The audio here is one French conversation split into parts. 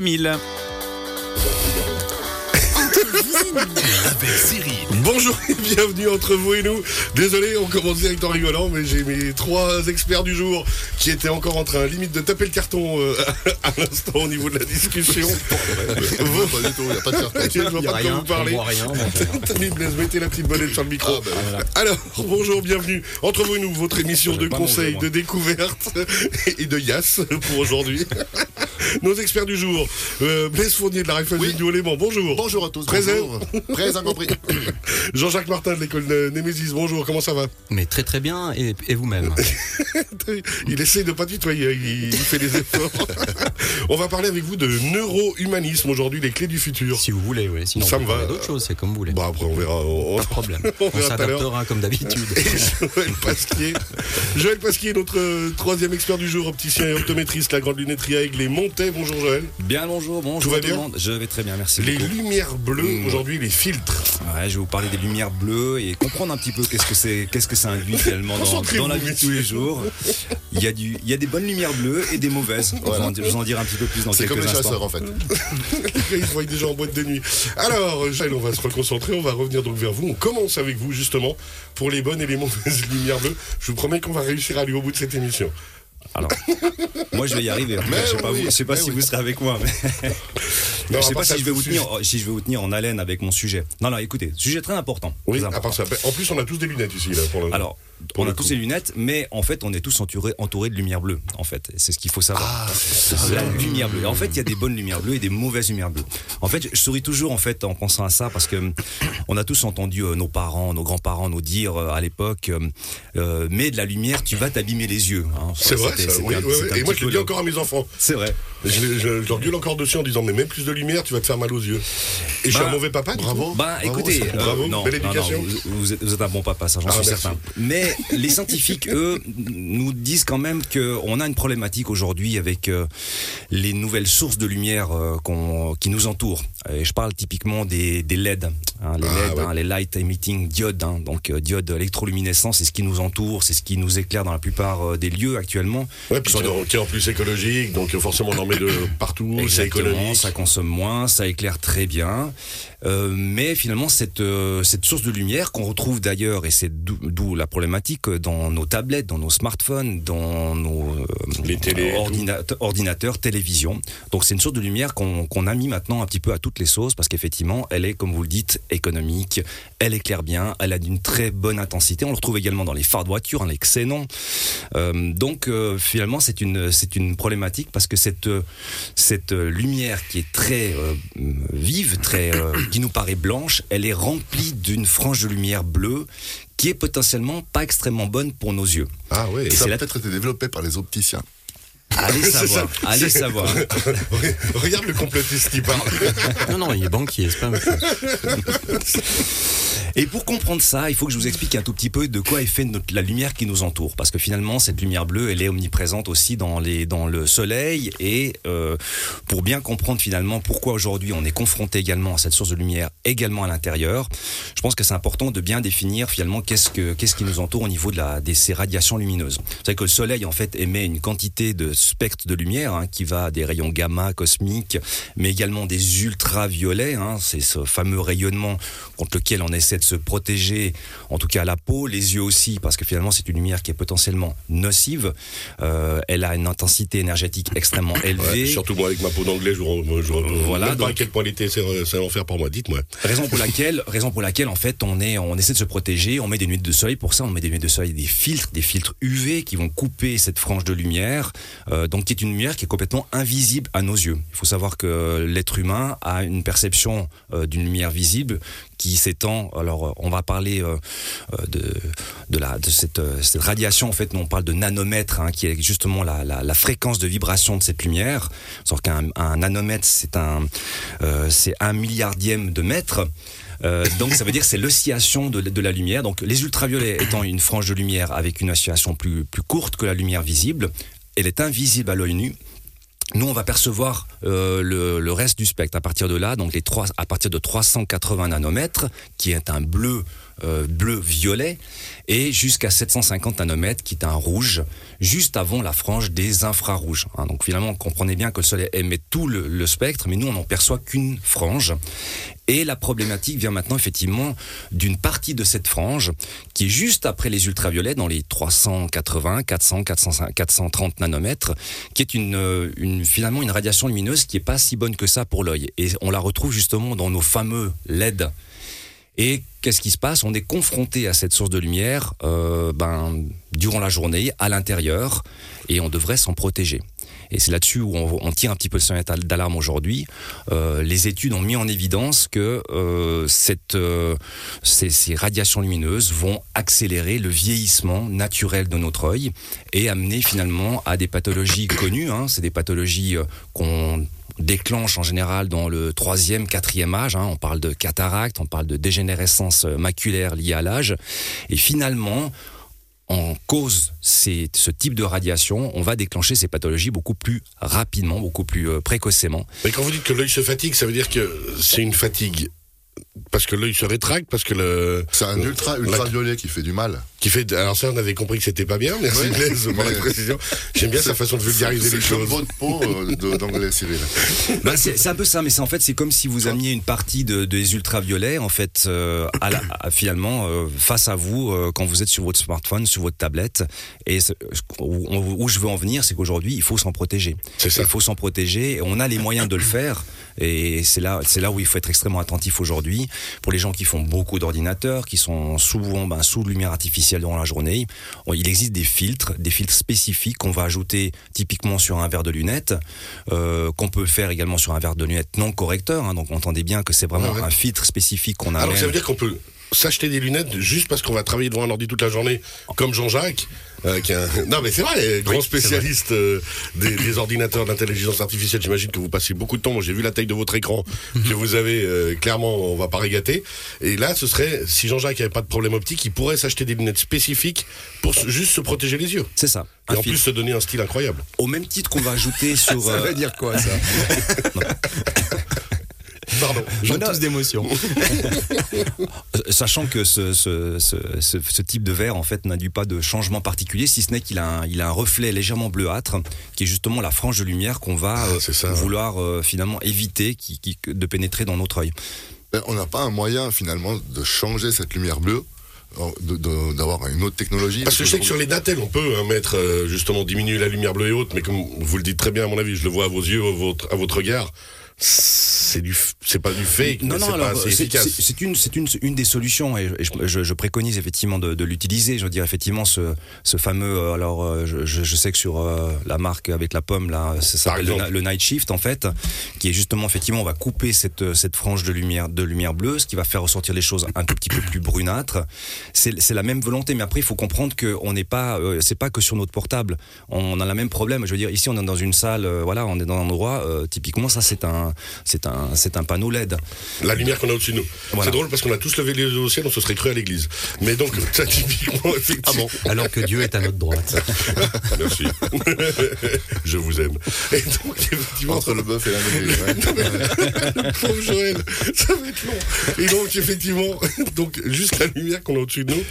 1000. Avec Cyril. Bonjour et bienvenue entre vous et nous. Désolé, on commence direct en rigolant, mais j'ai mes trois experts du jour qui étaient encore en train limite de taper le carton euh, à l'instant au niveau de la discussion. Vous, pas du tout, il n'y a pas de carton. Je vois pas de quoi vous parlez. Tony Blaise, mettez la petite bonnette sur le micro. Ah, ben, Alors, bonjour, bienvenue entre vous et nous, votre émission de conseils, de découverte et de Yass pour aujourd'hui. Nos experts du jour, euh, Blaise Fournier de la Raiffeisen Oui. du Haut-Léman, bonjour. Bonjour à tous. Présent. bonjour. Présent compris. Jean-Jacques Martin de l'école de Némésis, bonjour, comment ça va? Mais très très bien, et, et vous-même? Il essaie de pas tutoyer, il, il fait des efforts. On va parler avec vous de neurohumanisme aujourd'hui, les clés du futur. Si vous voulez, oui. Sinon, Ça on me va. d'autres choses, c'est comme vous voulez. Bon après on verra. on- Pas de problème. on On verra tout à l'heure. s'adaptera comme d'habitude. Et Joël Pasquier. Joël Pasquier, notre euh, troisième expert du jour, opticien et optométriste, la grande lunetterie à Aigle et Montet. Bonjour Joël. Bien bonjour, bonjour Tout va tout le bien monde. Je vais très bien, merci Les beaucoup. lumières bleues, Aujourd'hui les filtres. Ouais, je vais vous parler des lumières bleues et comprendre un petit peu qu'est-ce que c'est, qu'est-ce que ça induit finalement dans, dans la vie de tous les jours. Il y a du, il y a des bonnes lumières bleues et des mauvaises. En, je vous en dirai un petit peu plus dans C'est quelques comme les instants. chasseurs en fait. Ils voient déjà en boîte de nuit. Alors, Joël, on va se reconcentrer, on va revenir donc vers vous. On commence avec vous justement pour les bonnes et les mauvaises lumières bleues. Je vous promets qu'on va réussir à aller au bout de cette émission. Alors, moi je vais y arriver. En tout cas, Mais je sais pas, oui, vous- je sais pas si oui. vous serez avec moi. Mais... Non, je sais pas si je vais vous tenir, si je vais vous tenir en haleine avec mon sujet. Non, non, écoutez, sujet très important. Oui, très à important. part ça. En plus, on a tous des lunettes ici là pour le. Alors, on a tous les lunettes, mais en fait, on est tous entourés, entourés de lumière bleue. En fait, c'est ce qu'il faut savoir. Ah, la lumière bleue. En fait, il y a des bonnes lumières bleues et des mauvaises lumières bleues. En fait, je souris toujours en fait en pensant à ça parce que on a tous entendu euh, nos parents, nos grands-parents nous dire euh, à l'époque, euh, euh, mets de la lumière, tu vas t'abîmer les yeux. hein. C'est vrai, C'était- ça. c'était Oui, un- oui, c'était oui. un Et moi, je le dis encore à mes enfants. C'est vrai. Je, je, je leur gueule encore dessus en disant mais même plus de lumière, tu vas te faire mal aux yeux. Et je suis Bah, un mauvais papa. du Bravo. Bah Bravo, écoutez, bravo, non, belle non, non, éducation. vous, êtes, vous êtes un bon papa, ça j'en Ah, suis merci. certain. Mais les scientifiques, eux, nous disent quand même qu'on a une problématique aujourd'hui avec euh, les nouvelles sources de lumière euh, qui nous entourent. Et je parle typiquement des, des LED, hein, les Ah, LED, ouais. hein, les light emitting diodes, hein, donc euh, diodes électroluminescents, c'est ce qui nous entoure, c'est ce qui nous éclaire dans la plupart euh, des lieux actuellement. Ouais, puis qui est en- qui est en plus écologique, donc forcément on en met de partout, c'est économique. Ça consomme moins, ça éclaire très bien. Euh, mais finalement, cette, euh, cette source de lumière qu'on retrouve d'ailleurs, et c'est d'où la problématique, euh, dans nos tablettes, dans nos smartphones, dans nos euh, Les tout. ordinate- ordinateurs, télévisions. Donc c'est une source de lumière qu'on qu'on a mis maintenant un petit peu à toutes les sauces, parce qu'effectivement, elle est, comme vous le dites, économique, elle éclaire bien, elle a d'une très bonne intensité. On le retrouve également dans les phares de voiture, hein, les xénons. Euh, donc euh, finalement, c'est une, c'est une problématique parce que cette, cette lumière qui est très euh, vive, très, euh, qui nous paraît blanche, elle est remplie d'une frange de lumière bleue qui est potentiellement pas extrêmement bonne pour nos yeux. Ah oui, Et ça a peut-être été développé par les opticiens. Allez C'est savoir, allez C'est- savoir. Regarde le complotiste qui parle. Non, non, il est banquier, c'est pas. Et pour comprendre ça, il faut que je vous explique un tout petit peu de quoi est fait notre- la lumière qui nous entoure. Parce que finalement, cette lumière bleue, elle est omniprésente aussi dans, les, dans le soleil. Et euh, pour bien comprendre finalement pourquoi aujourd'hui on est confronté également à cette source de lumière également à l'intérieur, je pense que c'est important de bien définir finalement qu'est-ce, que, qu'est-ce qui nous entoure au niveau de, la, de ces radiations lumineuses. Vous savez que le soleil en fait émet une quantité de spectre de lumière hein, qui va des rayons gamma cosmiques, mais également des ultraviolets. Hein, c'est ce fameux rayonnement contre lequel on essaie de se protéger, en tout cas la peau, les yeux aussi, parce que finalement c'est une lumière qui est potentiellement nocive. Euh, elle a une intensité énergétique extrêmement élevée. Ouais, surtout moi avec ma peau d'anglais, je je, Voilà, même pas à donc- quel point l'été c'est l'enfer pour moi. Dites-moi. Raison pour laquelle, raison pour laquelle en fait on est, on essaie de se protéger, on met des lunettes de soleil. Pour ça, on met des lunettes de soleil, des filtres, des filtres UV qui vont couper cette frange de lumière, euh, donc qui est une lumière qui est complètement invisible à nos yeux. Il faut savoir que l'être humain a une perception euh, d'une lumière visible qui s'étend. Alors, euh, on va parler de, cette, radiation. En fait, on parle de nanomètres, hein, qui est justement la, fréquence de vibration de cette lumière. Sauf qu'un un nanomètre, c'est un, milliardième de mètre. Donc ça veut dire c'est l'oscillation de, la lumière. Donc les ultraviolets étant une frange de lumière avec une oscillation plus courte que la lumière visible, elle est invisible à l'œil nu. Nous, on va percevoir euh, le, reste du spectre à partir de là, donc à partir de 380 nanomètres, qui est un bleu euh, bleu-violet, et jusqu'à 750 nanomètres, qui est un rouge, juste avant la frange des infrarouges. hein. Donc finalement, comprenez bien que le Soleil émet tout le, spectre, mais nous, on n'en perçoit qu'une frange. Et la problématique vient maintenant effectivement d'une partie de cette frange qui est juste après les ultraviolets, dans les 380, 400, 400 430 nanomètres, qui est euh, une, finalement une radiation lumineuse qui est pas si bonne que ça pour l'œil. Et on la retrouve justement dans nos fameux LED. Et qu'est-ce qui se passe? On est confronté à cette source de lumière euh, ben, durant la journée, à l'intérieur, et on devrait s'en protéger. Et c'est là-dessus où on, tire un petit peu le sonnette d'alarme aujourd'hui. Euh, les études ont mis en évidence que euh, euh, ces, ces radiations lumineuses vont accélérer le vieillissement naturel de notre œil et amener finalement à des pathologies connues. Hein. C'est des pathologies euh, qu'on déclenche en général dans le troisième, quatrième âge. hein. On parle de cataracte, on parle de dégénérescence euh, maculaire liée à l'âge. Et finalement, en cause ces- ce type de radiation, on va déclencher ces pathologies beaucoup plus rapidement, beaucoup plus euh, précocement. Mais quand vous dites que l'œil se fatigue, ça veut dire que c'est une fatigue parce que l'œil se rétracte, parce que le C'est un ultra, ultraviolet qui fait du mal. qui fait. Alors ça, on avait compris que c'était pas bien. Merci Oui. Blaise pour la précision. J'aime bien sa façon de vulgariser C'est les choses. peau euh, de- d'anglais, Cyril. Bah, c'est c'est un peu ça, mais c'est en fait c'est comme si vous ameniez une partie de, des ultraviolets en fait euh, à la- à- finalement euh, face à vous euh, quand vous êtes sur votre smartphone, sur votre tablette. Et où, où je veux en venir, c'est qu'aujourd'hui il faut s'en protéger. C'est ça. Il faut s'en protéger. On a les moyens de le faire. Et c'est là, c'est là où il faut être extrêmement attentif aujourd'hui. Pour les gens qui font beaucoup d'ordinateurs, qui sont souvent ben, sous lumière artificielle durant la journée, il existe des filtres, des filtres spécifiques qu'on va ajouter typiquement sur un verre de lunettes, euh, qu'on peut faire également sur un verre de lunettes non correcteur. hein. donc entendez bien que c'est vraiment Ouais, ouais. un filtre spécifique qu'on a. Alors ça veut dire qu'on peut s'acheter des lunettes juste parce qu'on va travailler devant un ordi toute la journée, comme Jean-Jacques, euh, qui. Non mais c'est vrai, grand spécialiste euh, des, des ordinateurs d'intelligence artificielle. J'imagine que vous passez beaucoup de temps. Moi j'ai vu la taille de votre écran que vous avez. euh, clairement, on va pas régater. Et là, ce serait si Jean-Jacques avait pas de problème optique, il pourrait s'acheter des lunettes spécifiques pour juste se protéger les yeux. C'est ça. Et en plus se donner un style incroyable. Au même titre qu'on va ajouter sur. Ça euh, veut dire quoi, ça? Pardon. J'en tous d'émotion. Euh, Sachant que ce, ce, ce, ce, ce type de verre en fait n'induit pas de changement particulier, si ce n'est qu'il a, un, il a un reflet légèrement bleuâtre, qui est justement la frange de lumière qu'on va euh, c'est ça, vouloir euh, finalement éviter qui, qui- de pénétrer dans notre œil. Ben, On n'a pas un moyen, finalement, de changer cette lumière bleue, euh, d'avoir une autre technologie. Parce que je sais que sur les Natel, on peut hein, mettre euh, justement diminuer la lumière bleue et haute, mais comme vous le dites très bien à mon avis, je le vois à vos yeux, à votre, à votre regard, c'est du, c'est pas du fake, Non, non, alors c'est c'est- une, c'est une, une des solutions et, je, je- je préconise effectivement de, de l'utiliser. Je veux dire effectivement ce, ce fameux. euh, Alors euh, je, je sais que sur euh, la marque avec la pomme là, ça s'appelle le, le Night Shift en fait, qui est justement effectivement on va couper cette cette frange de lumière de lumière bleue, ce qui va faire ressortir les choses un tout petit peu plus brunâtres. C'est c'est la même volonté, mais après il faut comprendre que on n'est pas, euh, c'est pas que sur notre portable. On a le même problème. Je veux dire ici on est dans une salle, euh, voilà, on est dans un endroit typiquement ça c'est un c'est un c'est un panneau LED. La lumière qu'on a au-dessus de nous. Voilà. C'est drôle parce qu'on a tous levé les yeux au ciel, on se serait cru à l'église. Mais donc, ça typiquement, effectivement. Alors que Dieu est à notre droite. Merci. je vous aime. Et donc, effectivement, Entre le bœuf et la mêlée. Pauvre Joël, ça va être long. Et donc, effectivement, donc, juste la lumière qu'on a au-dessus de nous,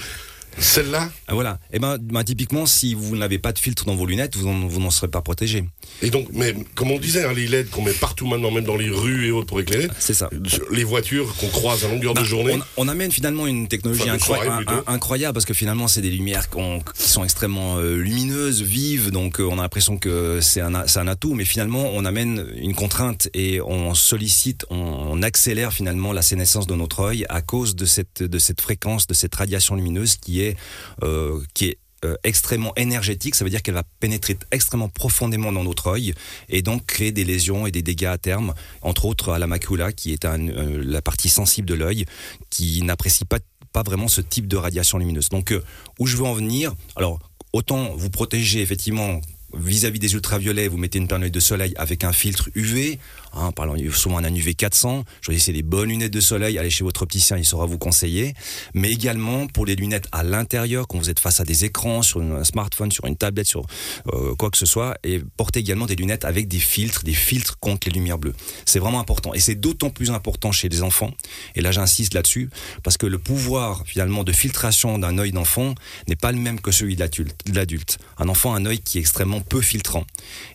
celle-là, Ah, Voilà. Et ben, ben, typiquement, si vous n'avez pas de filtre dans vos lunettes, vous en- vous n'en serez pas protégé. et donc, mais comme on disait, hein, les LED qu'on met partout maintenant, même dans les rues et autres pour éclairer, C'est ça. les voitures qu'on croise à longueur Ben, de journée, on, on amène finalement une technologie Enfin, de incroy- soirée, incroyable parce que finalement c'est des lumières qui sont extrêmement euh, lumineuses, vives, donc euh, on a l'impression que c'est un, un atout, mais finalement on amène une contrainte et on sollicite, on, on accélère finalement la sénescence de notre œil à cause de cette, de cette fréquence, de cette radiation lumineuse qui est, euh, qui est euh, extrêmement énergétique, ça veut dire qu'elle va pénétrer extrêmement profondément dans notre œil et donc créer des lésions et des dégâts à terme, entre autres à la macula qui est euh, la partie sensible de l'œil qui n'apprécie pas, vraiment ce type de radiation lumineuse. Donc où je veux en venir, alors autant vous protéger effectivement vis-à-vis des ultraviolets, vous mettez une panneau de soleil avec un filtre UV. Hein, parlant souvent d'un UV 400. Choisissez des bonnes lunettes de soleil. Allez chez votre opticien, il saura vous conseiller. Mais également pour les lunettes à l'intérieur, quand vous êtes face à des écrans, sur un smartphone, sur une tablette, sur euh, quoi que ce soit, et portez également des lunettes avec des filtres, des filtres contre les lumières bleues. C'est vraiment important. Et c'est d'autant plus important chez les enfants. Et là, j'insiste là-dessus parce que le pouvoir finalement de filtration d'un œil d'enfant n'est pas le même que celui de l'adulte. Un enfant a un œil qui est extrêmement peu filtrant.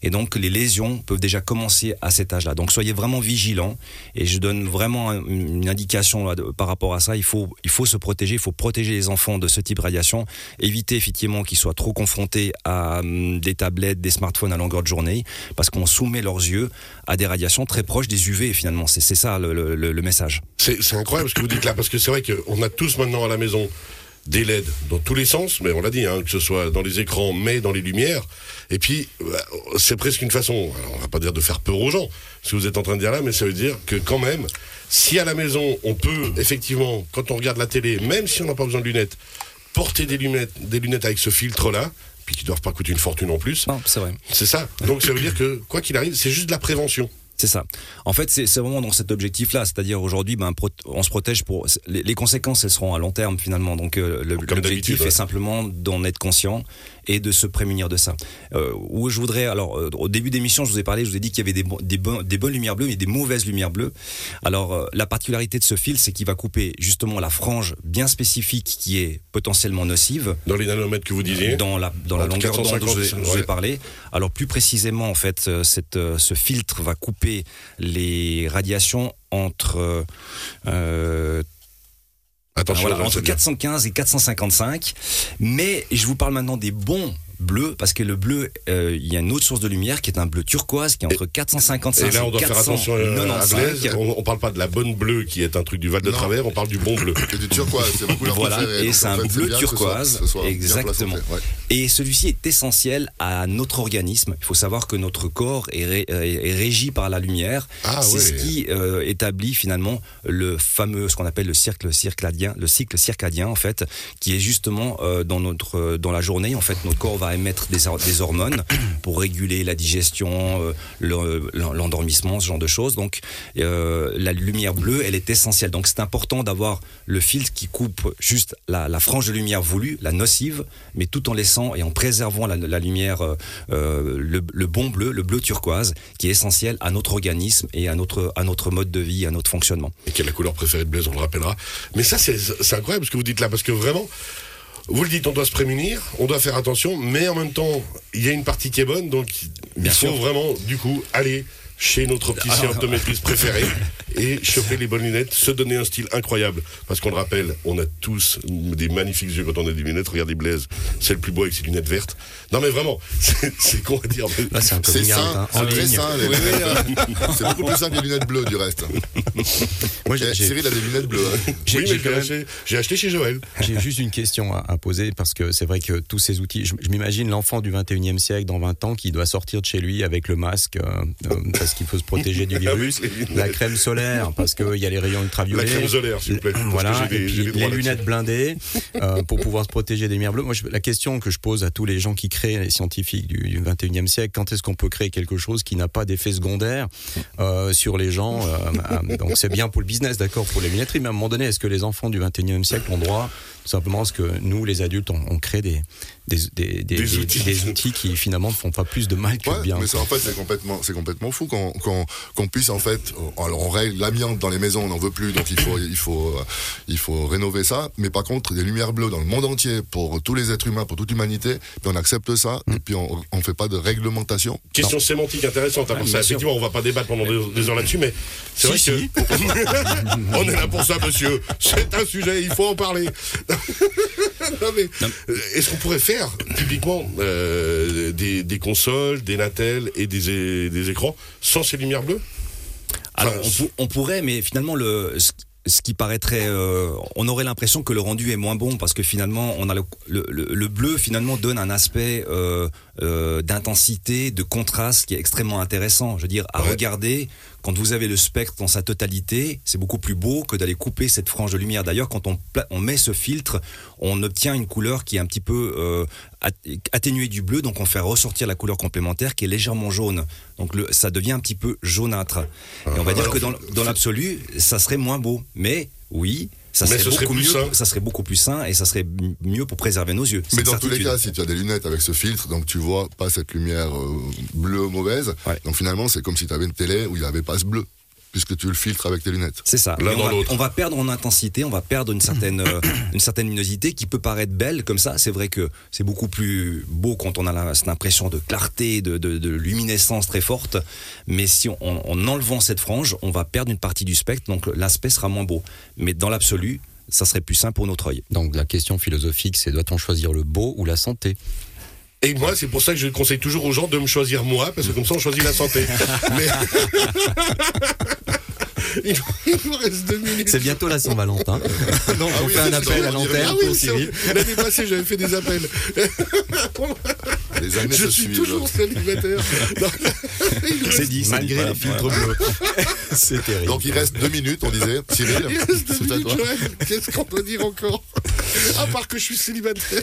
Et donc les lésions peuvent déjà commencer à cet âge-là. Donc soyez vraiment vigilants. Et je donne vraiment un- une indication par rapport à ça. Il faut, il faut se protéger. Il faut protéger les enfants de ce type de radiation. Éviter effectivement qu'ils soient trop confrontés à hum, des tablettes, des smartphones à longueur de journée, parce qu'on soumet leurs yeux à des radiations très proches des UV. Finalement, c'est ça le, le- message. C'est incroyable ce que vous dites là, parce que c'est vrai qu'on a tous maintenant à la maison des LED dans tous les sens, mais on l'a dit, hein, que ce soit dans les écrans, mais dans les lumières. Et puis, bah, c'est presque une façon, alors on va pas dire de faire peur aux gens, ce que vous êtes en train de dire là, mais ça veut dire que quand même, si à la maison, on peut effectivement, quand on regarde la télé, même si on n'a pas besoin de lunettes, porter des lunettes, des lunettes avec ce filtre-là, puis qui doivent pas coûter une fortune en plus, Non, c'est vrai. c'est ça. Donc ça veut dire que, quoi qu'il arrive, c'est juste de la prévention. C'est ça. En fait, c'est vraiment dans cet objectif-là, c'est-à-dire aujourd'hui, ben, on se protège pour les, les conséquences, elles seront à long terme finalement. Donc euh, l'objectif ouais. est simplement d'en être conscient et de se prémunir de ça. Euh, où je voudrais, alors euh, au début d'émission, je vous ai parlé, je vous ai dit qu'il y avait des, bo- des, bon- des bonnes lumières bleues et des mauvaises lumières bleues. Alors la particularité de ce fil, c'est qu'il va couper justement la frange bien spécifique qui est potentiellement nocive Dans les nanomètres que vous disiez. dans la dans la longueur d'onde dont je, vous ai- 450, je vous ai ouais. parlé. Alors plus précisément, en fait, cette, ce filtre va couper les radiations entre euh, Attention, voilà, entre sais bien. 415 et 455. Mais je vous parle maintenant des bons bleus parce que le bleu, euh, il y a une autre source de lumière qui est un bleu turquoise qui est entre 455 Et là, on doit faire attention euh, à 495. Blaise. On, on parle pas de la bonne bleue qui est un truc du Val de Non. Travers, on parle du bon bleu. Et du turquoise, c'est ma couleur Voilà, préférée. et c'est un fait, bleu ce soit- turquoise, ce soit bien exactement. placé, ouais. Et celui-ci est essentiel à notre organisme. Il faut savoir que notre corps est, ré- euh, est régi par la lumière. Ah c'est ce qui euh, établit finalement le fameux, ce qu'on appelle le cycle circadien, le cycle circadien en fait, qui est justement euh, dans notre euh, dans la journée. En fait, notre corps va émettre des, hor- des hormones pour réguler la digestion, euh, le- l'endormissement, ce genre de choses. Donc, euh, la lumière bleue, elle est essentielle. Donc, c'est important d'avoir le filtre qui coupe juste la, frange de lumière voulue, la nocive, mais tout en laissant et en préservant la, lumière, euh, le, bon bleu, le bleu turquoise, qui est essentiel à notre organisme et à notre, à notre mode de vie, à notre fonctionnement. Et qui est la couleur préférée de Blaise, on le rappellera. Mais ça, c'est incroyable ce que vous dites là, parce que vraiment, vous le dites, on doit se prémunir, on doit faire attention, mais en même temps, il y a une partie qui est bonne, donc il faut sûr. vraiment, du coup, aller chez notre opticien optométriste préféré et choper les bonnes lunettes, se donner un style incroyable. Parce qu'on le rappelle, on a tous des magnifiques yeux quand on a des lunettes. Regardez Blaise, c'est le plus beau avec ses lunettes vertes. Non mais vraiment, c'est con à dire. c'est sain, hein, en c'est très ligne. sain. C'est beaucoup plus sain que les lunettes bleues du reste. Moi, j'ai Cyril a des lunettes bleues. hein. j'ai- oui, j'ai mais quand j'ai même- acheté, chez Joël. J'ai juste une question à, à poser parce que c'est vrai que tous ces outils, je, je m'imagine l'enfant du 21e siècle dans 20 ans qui doit sortir de chez lui avec le masque euh, euh, parce qu'il faut se protéger du virus, les lunettes. la crème solaire parce qu'il y a les rayons La ultraviolets. crème solaire, s'il vous plaît. Voilà, des- et puis les lunettes blindées euh, pour pouvoir se protéger des lumières bleues. Moi, je- la question que je pose à tous les gens qui créent, les scientifiques du, du 21e siècle, quand est-ce qu'on peut créer quelque chose qui n'a pas d'effet secondaire euh, sur les gens euh, Donc c'est bien pour le business, d'accord, pour les lunetteries, mais à un moment donné, est-ce que les enfants du 21e siècle ont droit tout simplement à ce que nous, les adultes, on, on crée des, des, des, des- Des des- outils. des outils qui finalement ne font pas plus de mal que Ouais, de bien mais ça, en fait, c'est complètement, c'est complètement fou qu'on qu'on qu'on puisse en fait, alors on règle l'amiante dans les maisons, on n'en veut plus, donc il faut, il faut, euh, il faut rénover ça. Mais par contre, des lumières bleues dans le monde entier pour tous les êtres humains, pour toute l'humanité, puis on accepte ça, Mm. et puis on, on fait pas de réglementation. Question sémantique intéressante. hein, Ah, ça. bien sûr. Effectivement, on va pas débattre pendant des, des heures là-dessus, mais c'est Si, vrai que on est là pour ça, monsieur. C'est un sujet, il faut en parler. non, mais euh, est-ce qu'on pourrait faire typiquement euh, des, des consoles, des natels et des, écrans sans ces lumières bleues? Alors, on, pou- on pourrait, mais finalement, le, ce, qui paraîtrait, euh, on aurait l'impression que le rendu est moins bon parce que finalement, on a le, le, le- le bleu finalement donne un aspect euh, euh, d'intensité, de contraste qui est extrêmement intéressant. Je veux dire, à Ouais. regarder quand vous avez le spectre dans sa totalité, c'est beaucoup plus beau que d'aller couper cette frange de lumière. D'ailleurs, quand on, met ce filtre, on obtient une couleur qui est un petit peu euh, at- atténuée du bleu, donc on fait ressortir la couleur complémentaire qui est légèrement jaune. Donc le, ça devient un petit peu jaunâtre. Et on va dire alors, que dans, dans l'absolu, ça serait moins beau. Mais oui, ça serait, ce serait beaucoup mieux. sain. Ça serait beaucoup plus sain et ça serait mieux pour préserver nos yeux. Mais dans tous les cas, si tu as des lunettes avec ce filtre, donc tu vois pas cette lumière euh, bleue mauvaise. Ouais. Donc finalement, c'est comme si tu avais une télé où il n'y avait pas ce bleu, puisque tu le filtres avec tes lunettes. C'est ça. L'un dans va, l'autre. on va perdre en intensité, on va perdre une certaine, euh, une certaine luminosité qui peut paraître belle comme ça. C'est vrai que c'est beaucoup plus beau quand on a la- cette impression de clarté, de, de- de luminescence très forte. Mais si on, en- en enlevant cette frange, on va perdre une partie du spectre, donc l'aspect sera moins beau. Mais dans l'absolu, ça serait plus sain pour notre œil. Donc la question philosophique, c'est doit-on choisir le beau ou la santé? Et moi, c'est pour ça que je conseille toujours aux gens de me choisir moi, parce que comme ça, on choisit la santé. Mais. il, nous reste deux minutes. C'est bientôt la Saint-Valentin. Donc Ah on oui, fait un appel à l'antenne Ah oui, pour Cyril. L'année passée, j'avais fait des appels. Les années Je se suis suivent. toujours célibataire. C'est dit, Malgré les filtres bleus. C'est terrible. Donc il reste deux minutes, on disait. Cyril, Il reste deux c'est à minutes. Qu'est-ce qu'on peut dire encore? À part que je suis célibataire.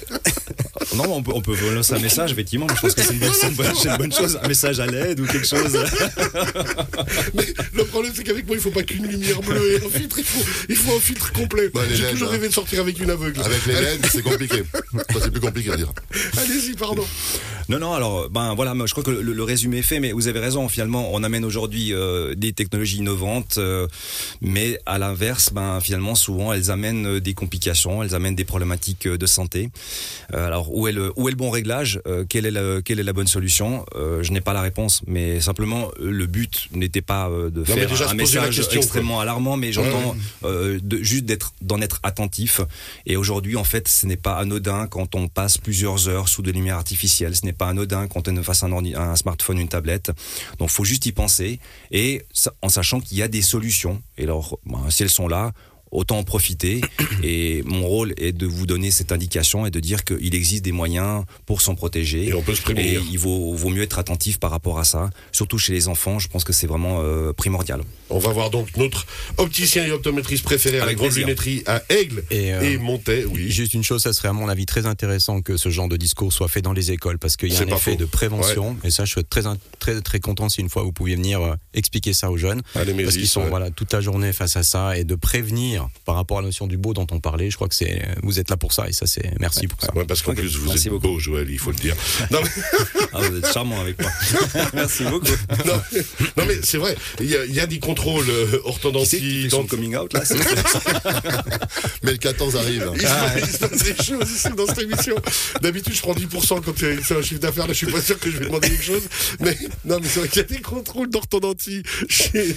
Non, on peut, on peut lancer un message, effectivement. Je pense que c'est une, bonne- c'est une bonne- c'est une bonne chose. Un message à l'aide ou quelque chose. Mais le problème, c'est qu'avec moi, il faut pas qu'une lumière bleue et un filtre. Il faut, il faut un filtre complet. Bah, J'ai LED, toujours hein. rêvé de sortir avec une aveugle. Avec les LED, c'est compliqué. Ça, c'est plus compliqué à dire. Allez-y, pardon. Non, non, alors, ben voilà, je crois que le, le résumé est fait, mais vous avez raison, finalement, on amène aujourd'hui euh, des technologies innovantes, euh, mais à l'inverse, ben finalement, souvent, elles amènent euh, des complications, elles amènent des problématiques de santé. Euh, alors, où est, le, où est le bon réglage quelle, est le- quelle est la bonne solution Je n'ai pas la réponse, mais simplement, le but n'était pas de faire déjà un message question, extrêmement alarmant, mais j'entends juste d'être d'en être attentif. Et aujourd'hui, en fait, ce n'est pas anodin quand on passe plusieurs heures sous des lumières artificielles. Ce n'est pas anodin quand on est un, smartphone, une tablette. Donc, faut juste y penser et en sachant qu'il y a des solutions. Et alors, ben, si elles sont là. Autant en profiter. Et mon rôle est de vous donner cette indication et de dire qu'il existe des moyens pour s'en protéger. Et on peut se Et prémunir. il vaut, vaut mieux être attentif par rapport à ça. Surtout chez les enfants, je pense que c'est vraiment euh, primordial. On va voir donc notre opticien et optométriste préféré à la Avec grande lunetterie à Aigle Et, et, euh, Montet. Oui. Juste une chose, ça serait à mon avis très intéressant que ce genre de discours soit fait dans les écoles parce qu'il y a un pas effet faux. de prévention. Et ça, je serais très, très, très content si une fois vous pouviez venir euh, expliquer ça aux jeunes. Allez, Parce qu'ils sont ouais. voilà, toute la journée face à ça et de prévenir par rapport à la notion du beau dont on parlait. Je crois que c'est vous êtes là pour ça et ça, c'est merci pour ça. Ouais, parce qu'en plus, vous merci êtes beaucoup. beau, Joël, il faut le dire. Non, mais, Ah, vous êtes charmant avec moi. Merci beaucoup. non, mais- non, mais c'est vrai, il y, a- il y a des contrôles euh, fait dans- coming out là c'est- Mais le 14 arrive. Il se, il se passe des choses ici dans cette émission. D'habitude, je prends 10% quand c'est un chiffre d'affaires. Là, je suis pas sûr que je vais demander quelque chose. Mais non, mais c'est vrai qu'il y a des contrôles d'orthodontie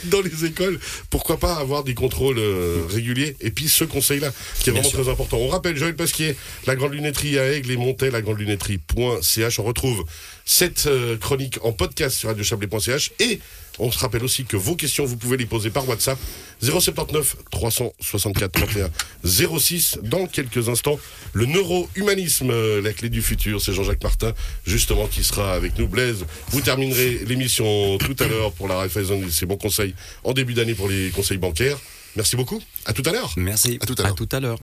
dans les écoles. Pourquoi pas avoir des contrôles euh, réguliers Et puis ce conseil-là, qui est Bien vraiment sûr. très important. On rappelle Joël Pasquier, la grande lunetterie à Aigle et Montet, la grande lunetterie.ch. On retrouve cette euh, chronique en podcast sur radiochablais.ch et on se rappelle aussi que vos questions, vous pouvez les poser par WhatsApp 079 364 31 06. Dans quelques instants, le neurohumanisme, euh, la clé du futur, c'est Jean-Jacques Martin, justement, qui sera avec nous. Blaise, vous terminerez l'émission tout à l'heure pour la Raiffeisen et ses bons conseils en début d'année pour les conseils bancaires. Merci beaucoup. À tout à l'heure. Merci. À tout à l'heure.